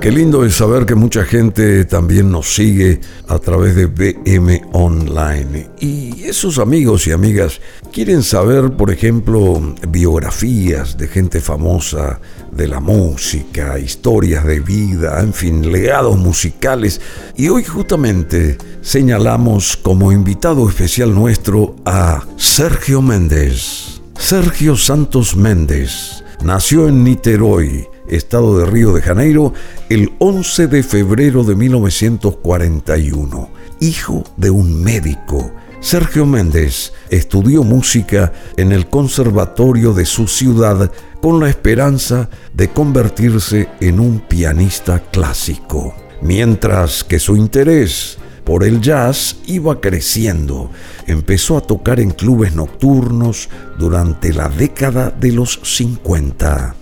Qué lindo es saber que mucha gente también nos sigue a través de BM Online. Y esos amigos y amigas quieren saber, por ejemplo, biografías de gente famosa de la música, historias de vida, en fin, legados musicales. Y hoy justamente señalamos como invitado especial nuestro a Sergio Méndez. Sergio Santos Méndez nació en Niterói estado de Río de Janeiro, el 11 de febrero de 1941. Hijo de un médico, Sergio Méndez estudió música en el conservatorio de su ciudad con la esperanza de convertirse en un pianista clásico, mientras que su interés por el jazz iba creciendo. Empezó a tocar en clubes nocturnos durante la década de los 50.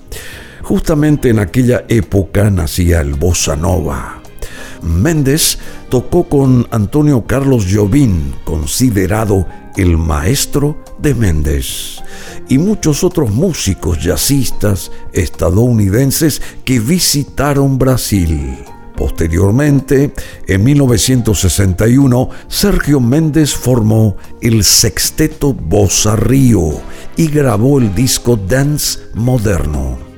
Justamente en aquella época nacía el bossa nova. Méndez tocó con Antonio Carlos Jobim, considerado el maestro de Méndez, y muchos otros músicos jazzistas estadounidenses que visitaron Brasil. Posteriormente, en 1961, Sergio Méndez formó el Sexteto Bossa Río y grabó el disco Dance Moderno.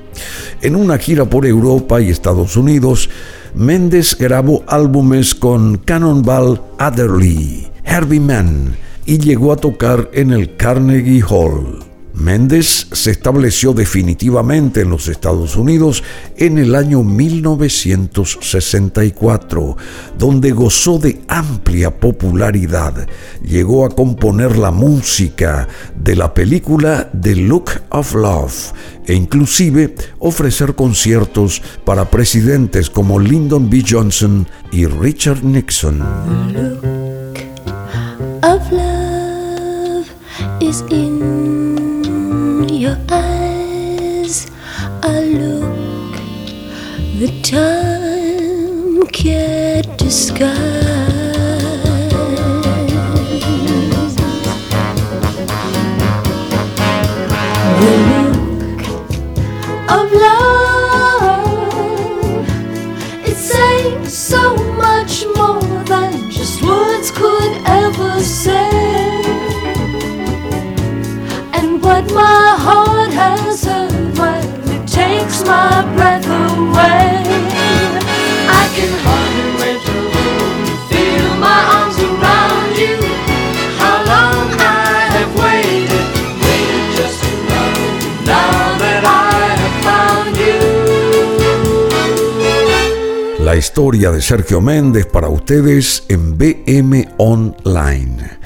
En una gira por Europa y Estados Unidos, Méndez grabó álbumes con Cannonball Adderley, Herbie Mann y llegó a tocar en el Carnegie Hall. Méndez se estableció definitivamente en los Estados Unidos en el año 1964, donde gozó de amplia popularidad. Llegó a componer la música de la película The Look of Love e inclusive ofrecer conciertos para presidentes como Lyndon B. Johnson y Richard Nixon. is in your eyes I look the time can't disguise La historia de Sergio Méndez para ustedes en BM Online.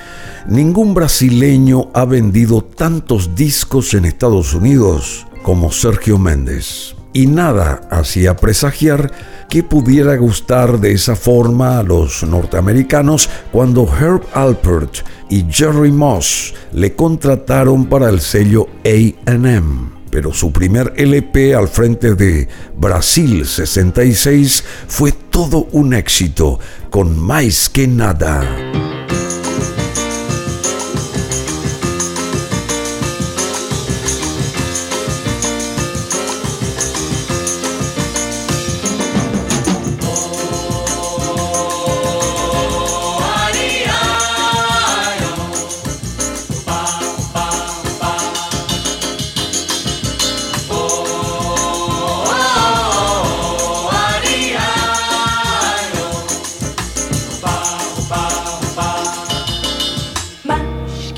Ningún brasileño ha vendido tantos discos en Estados Unidos como Sergio Méndez. Y nada hacía presagiar que pudiera gustar de esa forma a los norteamericanos cuando Herb Alpert y Jerry Moss le contrataron para el sello AM. Pero su primer LP al frente de Brasil 66 fue todo un éxito, con más que nada.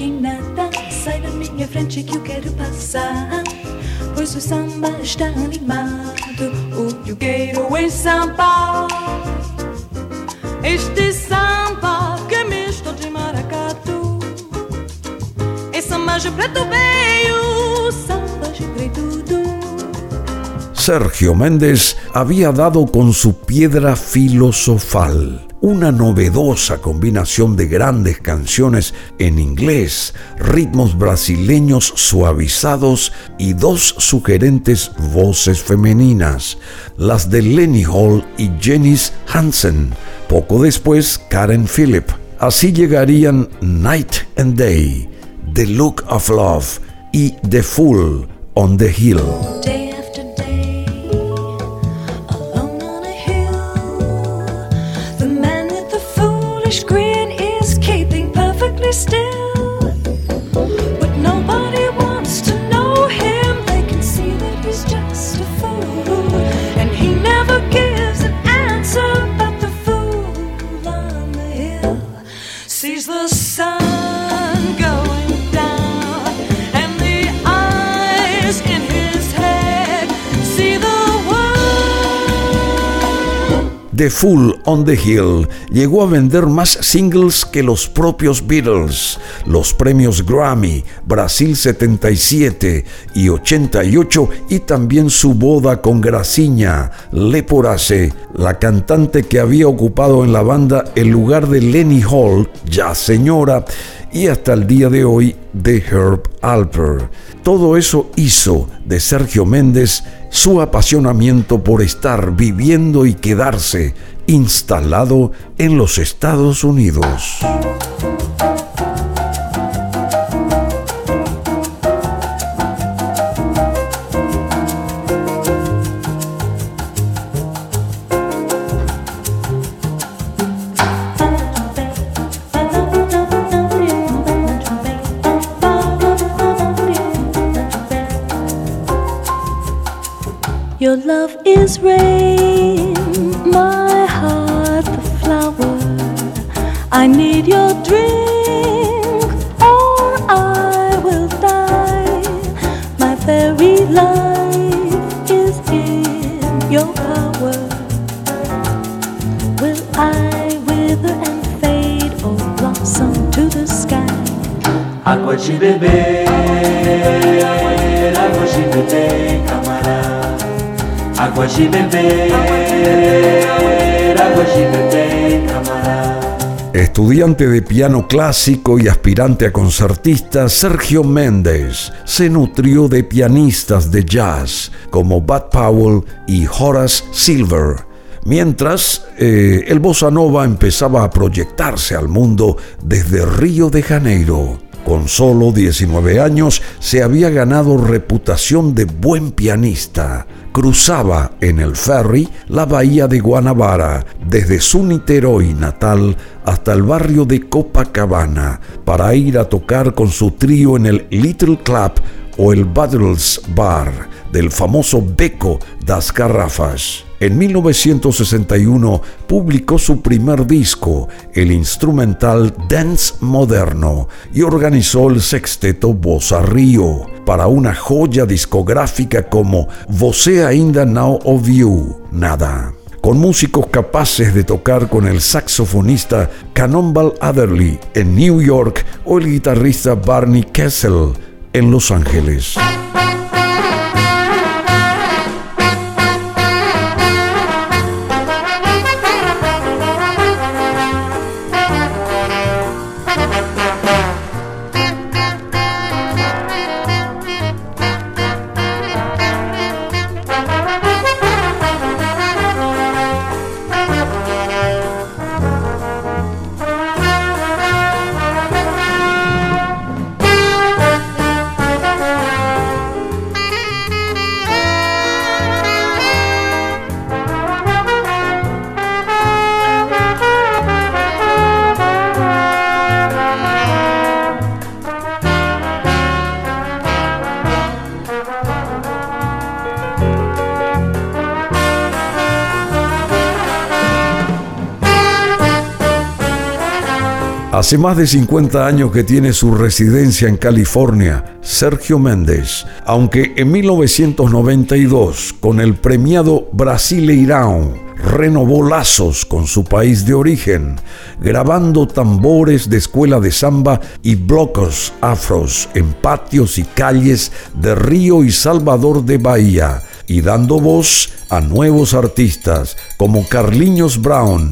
nada Sai da minha frente que eu quero passar. Pois o samba está animado O Jugueiro é samba. Este samba que misto de maracatu É samba de preto veio Samba de preto Sergio Méndez había dado con su piedra filosofal. Una novedosa combinación de grandes canciones en inglés, ritmos brasileños suavizados y dos sugerentes voces femeninas, las de Lenny Hall y Janice Hansen, poco después Karen Phillip. Así llegarían Night and Day, The Look of Love y The Fool on the Hill. The Fool on the Hill llegó a vender más singles que los propios Beatles. Los premios Grammy, Brasil 77 y 88 y también su boda con Graciña Leporace, la cantante que había ocupado en la banda el lugar de Lenny Hall, ya señora, y hasta el día de hoy de Herb Alper. Todo eso hizo de Sergio Méndez su apasionamiento por estar viviendo y quedarse instalado en los Estados Unidos. Is rain, my heart the flower. I need your drink, or I will die. My very life is in your power. Will I wither and fade, or blossom to the sky? Água de beber, água de beber, camarada. Estudiante de piano clásico y aspirante a concertista, Sergio Méndez se nutrió de pianistas de jazz como Bud Powell y Horace Silver. Mientras, eh, el bossa nova empezaba a proyectarse al mundo desde Río de Janeiro. Con solo 19 años se había ganado reputación de buen pianista cruzaba en el ferry la bahía de Guanabara desde su Niterói natal hasta el barrio de Copacabana para ir a tocar con su trío en el Little Club o el Battles Bar del famoso Beco das Garrafas. En 1961 publicó su primer disco, el instrumental Dance Moderno, y organizó el sexteto Bossa Rio para una joya discográfica como Você ainda now of you, nada con músicos capaces de tocar con el saxofonista Cannonball Adderley en New York o el guitarrista Barney Kessel en Los Ángeles. Hace más de 50 años que tiene su residencia en California, Sergio Méndez, aunque en 1992, con el premiado Brasileirão, renovó lazos con su país de origen, grabando tambores de escuela de samba y blocos afros en patios y calles de Río y Salvador de Bahía, y dando voz a nuevos artistas como Carlinhos Brown.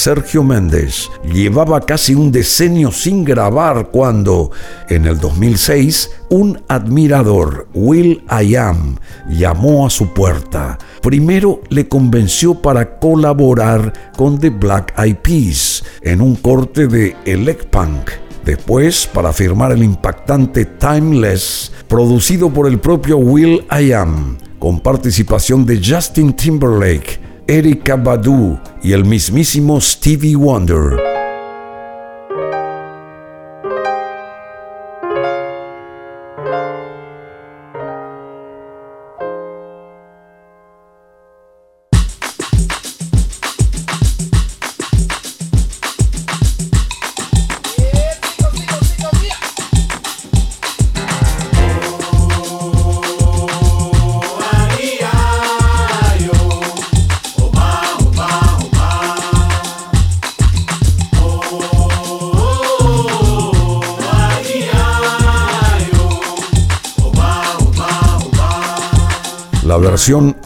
Sergio Méndez llevaba casi un decenio sin grabar cuando, en el 2006, un admirador, Will I Am, llamó a su puerta. Primero le convenció para colaborar con The Black Eyed Peas en un corte de Elect Punk. Después, para firmar el impactante Timeless, producido por el propio Will I Am, con participación de Justin Timberlake, Erika Badu y el mismísimo Stevie Wonder.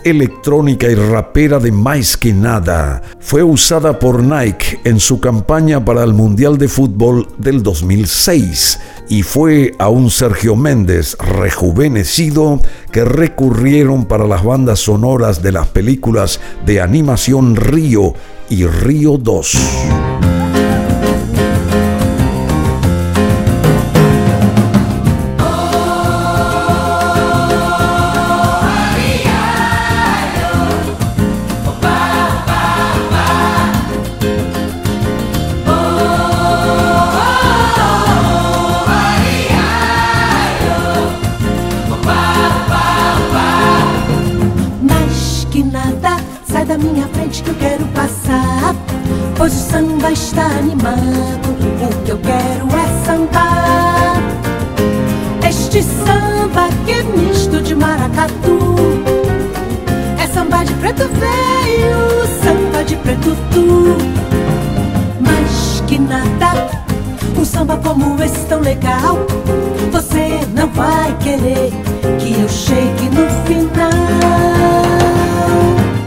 Electrónica y rapera de Mais que Nada fue usada por Nike en su campaña para el Mundial de Fútbol del 2006 y fue a un Sergio Méndez rejuvenecido que recurrieron para las bandas sonoras de las películas de animación Río y Río 2.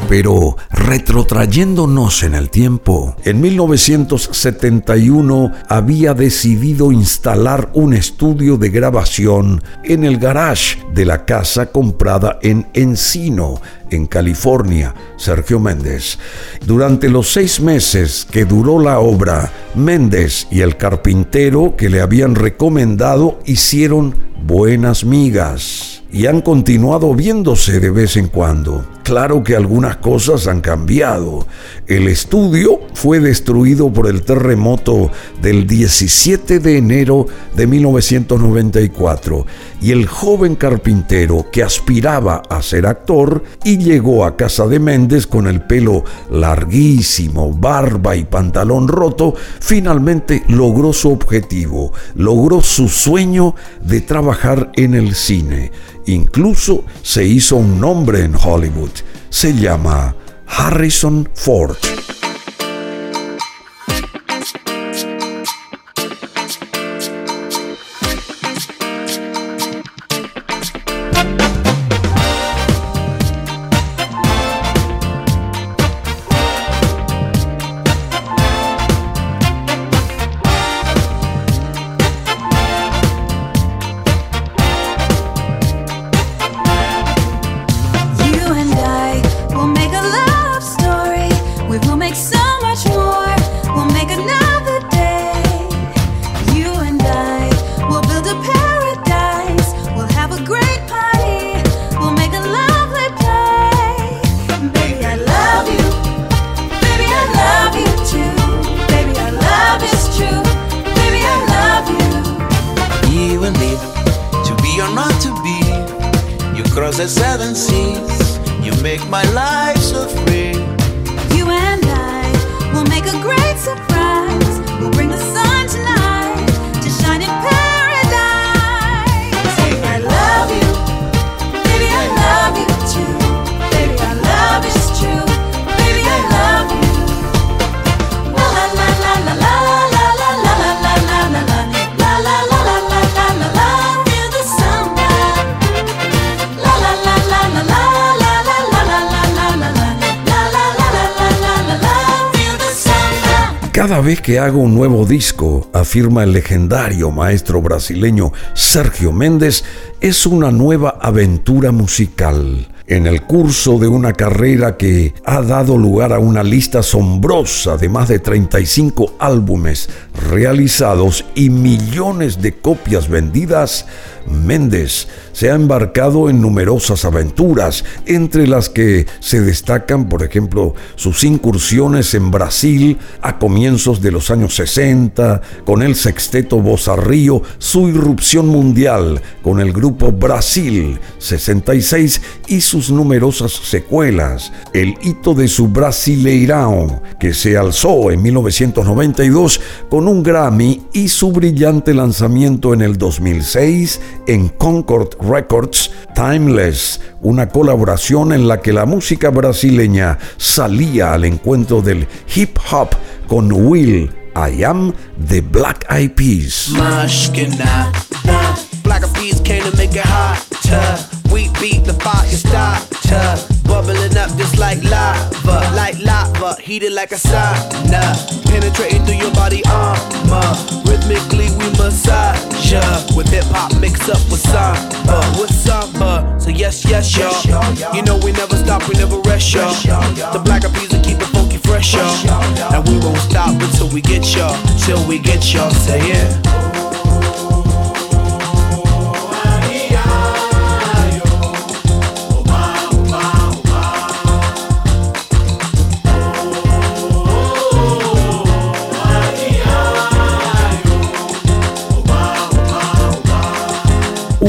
Pero retrotrayéndonos en el tiempo, en 1971 había decidido instalar un estudio de grabación en el garage de la casa comprada en Encino, en California, Sergio Méndez. Durante los seis meses que duró la obra, Méndez y el carpintero que le habían recomendado hicieron buenas migas y han continuado viéndose de vez en cuando. Claro que algunas cosas han cambiado. El estudio fue destruido por el terremoto del 17 de enero de 1994 y el joven carpintero que aspiraba a ser actor y llegó a casa de Méndez con el pelo larguísimo, barba y pantalón roto, finalmente logró su objetivo, logró su sueño de trabajar en el cine. Incluso se hizo un nombre en Hollywood. Se llama Harrison Ford. The seven seas, you make my life so free. You and I will make a great surprise. Cada vez que hago un nuevo disco, afirma el legendario maestro brasileño Sergio Méndez, es una nueva aventura musical. En el curso de una carrera que ha dado lugar a una lista asombrosa de más de 35 álbumes realizados y millones de copias vendidas, Méndez se ha embarcado en numerosas aventuras, entre las que se destacan, por ejemplo, sus incursiones en Brasil a comienzos de los años 60, con el sexteto Bossa Río, su irrupción mundial con el grupo Brasil 66 y sus numerosas secuelas, el hito de su Brasileirão, que se alzó en 1992 con un Grammy y su brillante lanzamiento en el 2006 en Concord Records Timeless, una colaboración en la que la música brasileña salía al encuentro del hip hop con Will I Am de Black Eyed Peas. Mushkina. Black of peas came to make it hot. We beat the fire starter. Bubbling up just like lava. Like lava, heated like a sauna. Penetrating through your body armor. Rhythmically, we massage ya. With hip hop mixed up with samba. With samba. So, yes, yes, y'all. You know we never stop, we never rest, y'all. The black peas will keep it funky fresh, y'all. And we won't stop until we get y'all. Till we get y'all. Say yeah.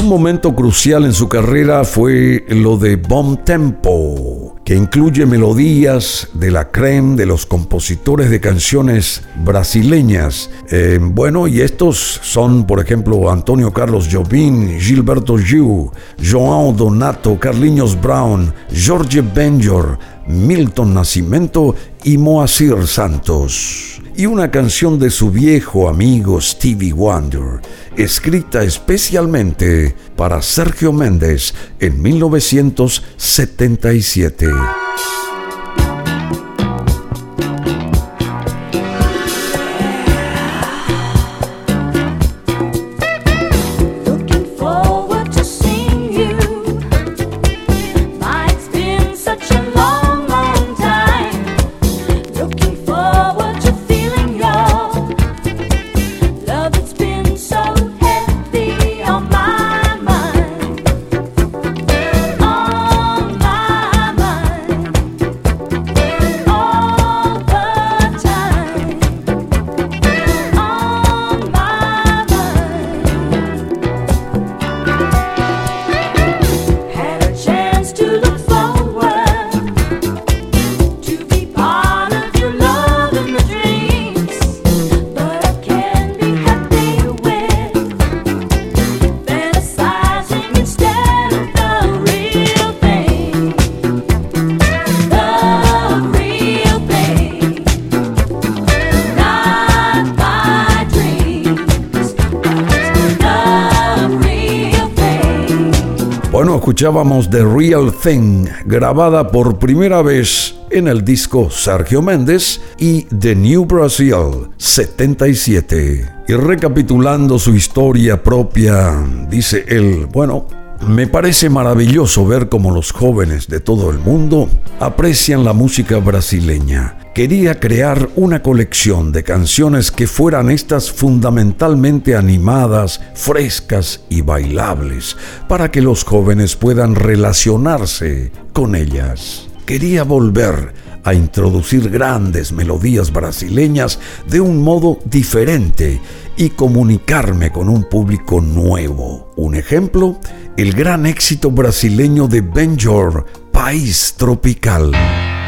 Momento crucial en su carrera fue lo de Bomb Tempo, que incluye melodías de la creme de los compositores de canciones brasileñas. Eh, bueno, y estos son, por ejemplo, Antonio Carlos Jobim, Gilberto Gil, João Donato, Carlinhos Brown, Jorge Benjor, Milton Nascimento y Moacir Santos. Y una canción de su viejo amigo Stevie Wonder, escrita especialmente para Sergio Méndez en 1977. Escuchábamos The Real Thing, grabada por primera vez en el disco Sergio Méndez y The New Brazil 77. Y recapitulando su historia propia, dice él, bueno, me parece maravilloso ver cómo los jóvenes de todo el mundo aprecian la música brasileña. Quería crear una colección de canciones que fueran estas fundamentalmente animadas, frescas y bailables, para que los jóvenes puedan relacionarse con ellas. Quería volver a introducir grandes melodías brasileñas de un modo diferente y comunicarme con un público nuevo. Un ejemplo, el gran éxito brasileño de Benjor, País Tropical.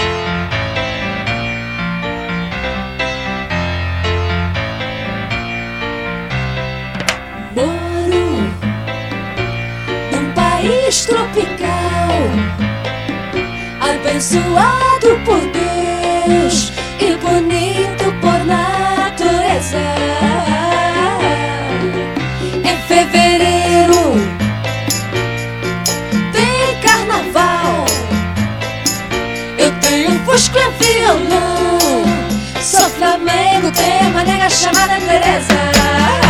Moro num país tropical, abençoado por Deus e bonito por natureza. Em fevereiro tem carnaval. Eu tenho fusca e violão, sou Flamengo tem uma nega chamada Teresa.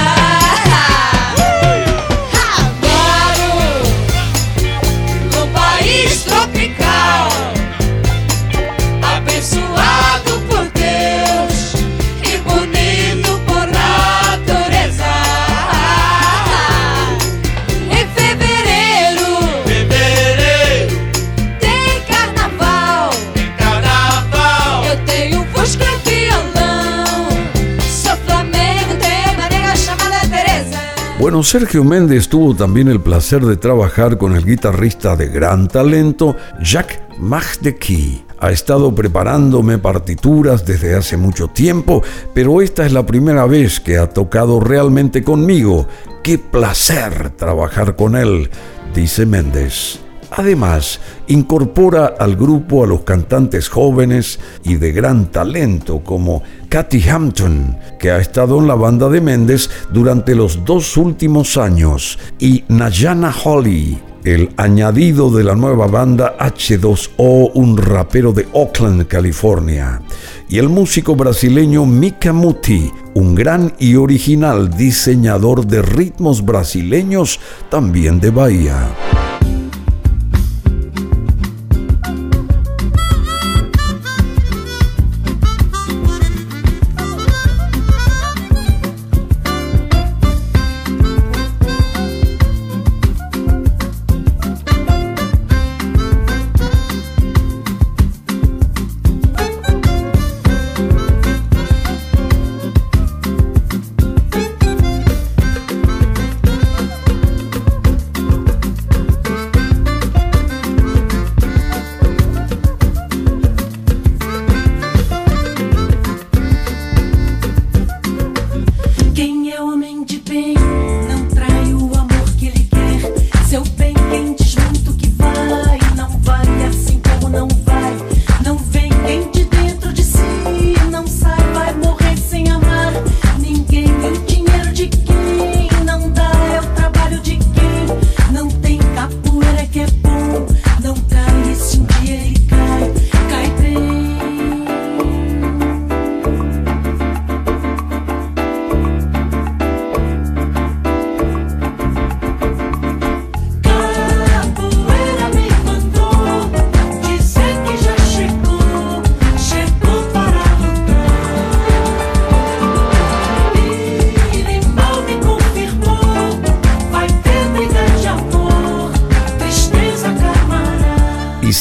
Bueno, Sergio Méndez tuvo también el placer de trabajar con el guitarrista de gran talento Jacques Majdeki. Ha estado preparándome partituras desde hace mucho tiempo, pero esta es la primera vez que ha tocado realmente conmigo. ¡Qué placer trabajar con él! dice Méndez. Además, incorpora al grupo a los cantantes jóvenes y de gran talento como Kathy Hampton, que ha estado en la banda de Méndez durante los dos últimos años, y Nayana Holly, el añadido de la nueva banda H2O, un rapero de Oakland, California, y el músico brasileño Mika Muti, un gran y original diseñador de ritmos brasileños, también de Bahía.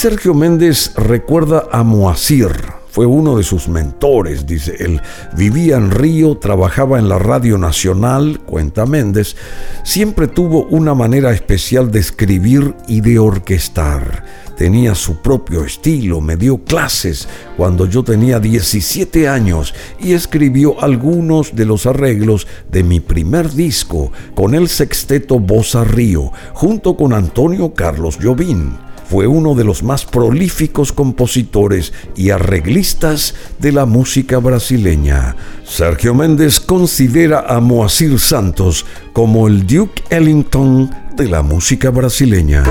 Sergio Méndez recuerda a Moacir. Fue uno de sus mentores, dice él. Vivía en Río, trabajaba en la Radio Nacional, cuenta Méndez. Siempre tuvo una manera especial de escribir y de orquestar. Tenía su propio estilo, me dio clases cuando yo tenía 17 años y escribió algunos de los arreglos de mi primer disco con el sexteto Bossa Río, junto con Antonio Carlos Jobim fue uno de los más prolíficos compositores y arreglistas de la música brasileña. Sergio Méndez considera a Moacir Santos como el Duke Ellington de la música brasileña.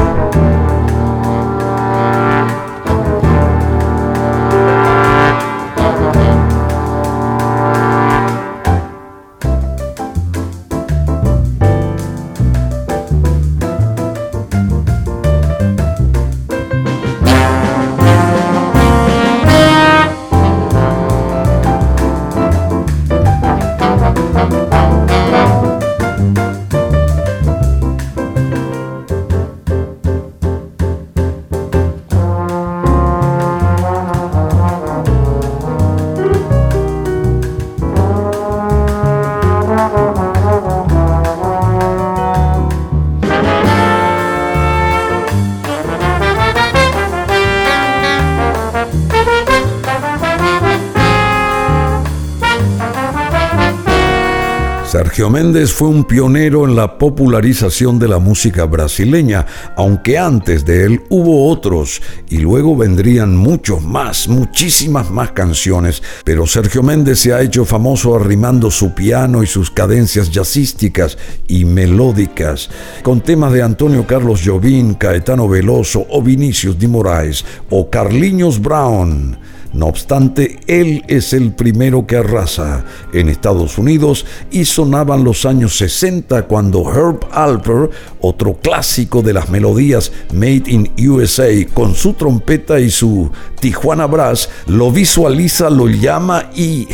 Méndez fue un pionero en la popularización de la música brasileña, aunque antes de él hubo otros y luego vendrían muchos más, muchísimas más canciones, pero Sergio Méndez se ha hecho famoso arrimando su piano y sus cadencias jazzísticas y melódicas con temas de Antonio Carlos Jobim, Caetano Veloso o Vinicius de Moraes o Carliños Brown. No obstante, él es el primero que arrasa en Estados Unidos y sonaban los años 60 cuando Herb Alper, otro clásico de las melodías Made in USA, con su trompeta y su Tijuana Brass, lo visualiza, lo llama y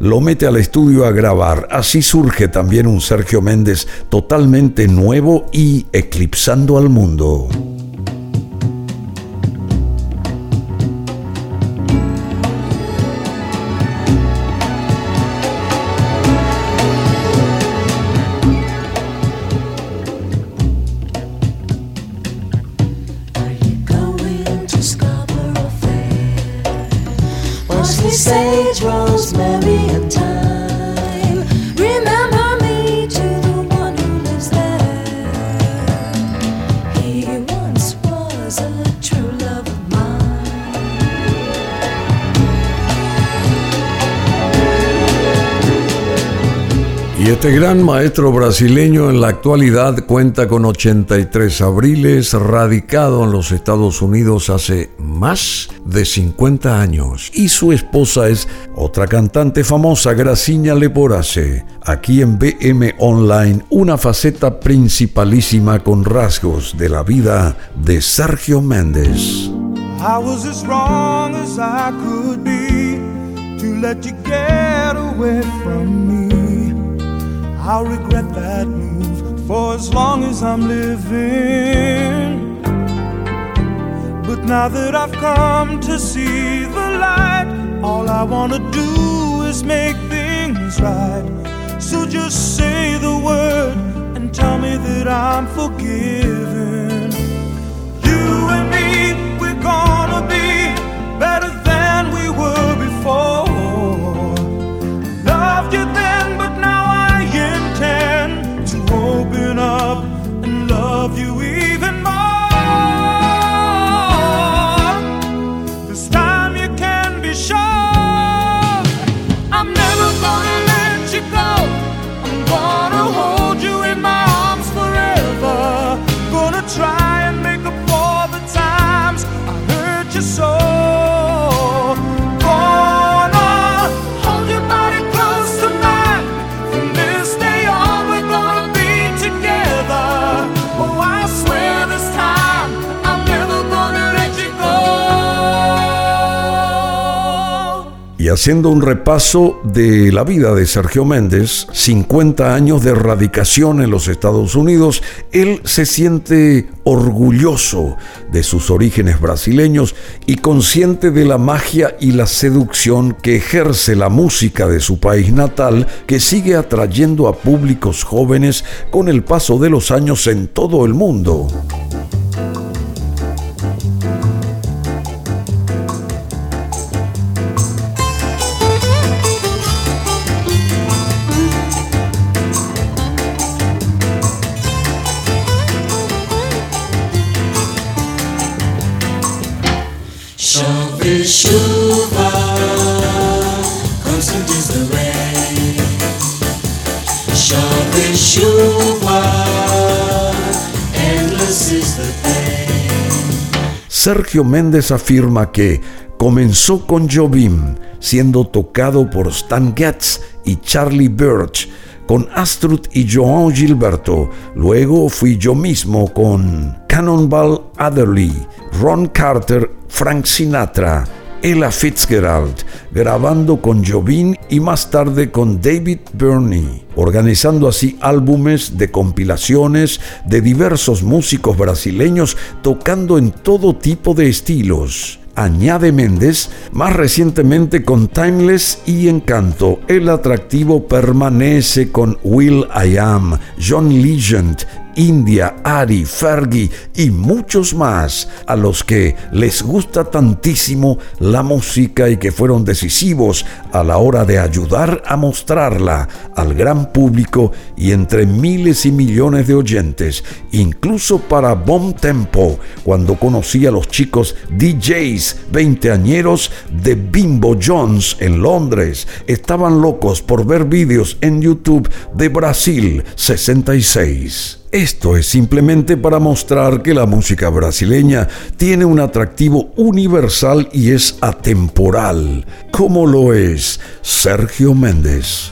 lo mete al estudio a grabar. Así surge también un Sergio Méndez totalmente nuevo y eclipsando al mundo. Este gran maestro brasileño en la actualidad cuenta con 83 abriles, radicado en los Estados Unidos hace más de 50 años. Y su esposa es otra cantante famosa, Graciña Leporace. Aquí en BM Online, una faceta principalísima con rasgos de la vida de Sergio Méndez. I'll regret that move for as long as I'm living. But now that I've come to see the light, all I wanna do is make things right. So just say the word and tell me that I'm forgiven. You and me, haciendo un repaso de la vida de Sergio Méndez, 50 años de radicación en los Estados Unidos, él se siente orgulloso de sus orígenes brasileños y consciente de la magia y la seducción que ejerce la música de su país natal, que sigue atrayendo a públicos jóvenes con el paso de los años en todo el mundo. Méndez afirma que comenzó con Jobim, siendo tocado por Stan Getz y Charlie Birch, con Astrud y João Gilberto. Luego fui yo mismo con Cannonball Adderley, Ron Carter, Frank Sinatra, Ella Fitzgerald, grabando con Jobim y más tarde con David Burney, organizando así álbumes de compilaciones de diversos músicos brasileños tocando en todo tipo de estilos. Añade Méndez, más recientemente con Timeless y Encanto, el atractivo permanece con Will I Am, John Legend, India, Ari, Fergie y muchos más a los que les gusta tantísimo la música y que fueron decisivos a la hora de ayudar a mostrarla al gran público y entre miles y millones de oyentes, incluso para Bomb Tempo, cuando conocí a los chicos DJs veinteañeros de Bimbo Jones en Londres. Estaban locos por ver vídeos en YouTube de Brasil 66. Esto es simplemente para mostrar que la música brasileña tiene un atractivo universal y es atemporal, como lo es Sergio Méndez.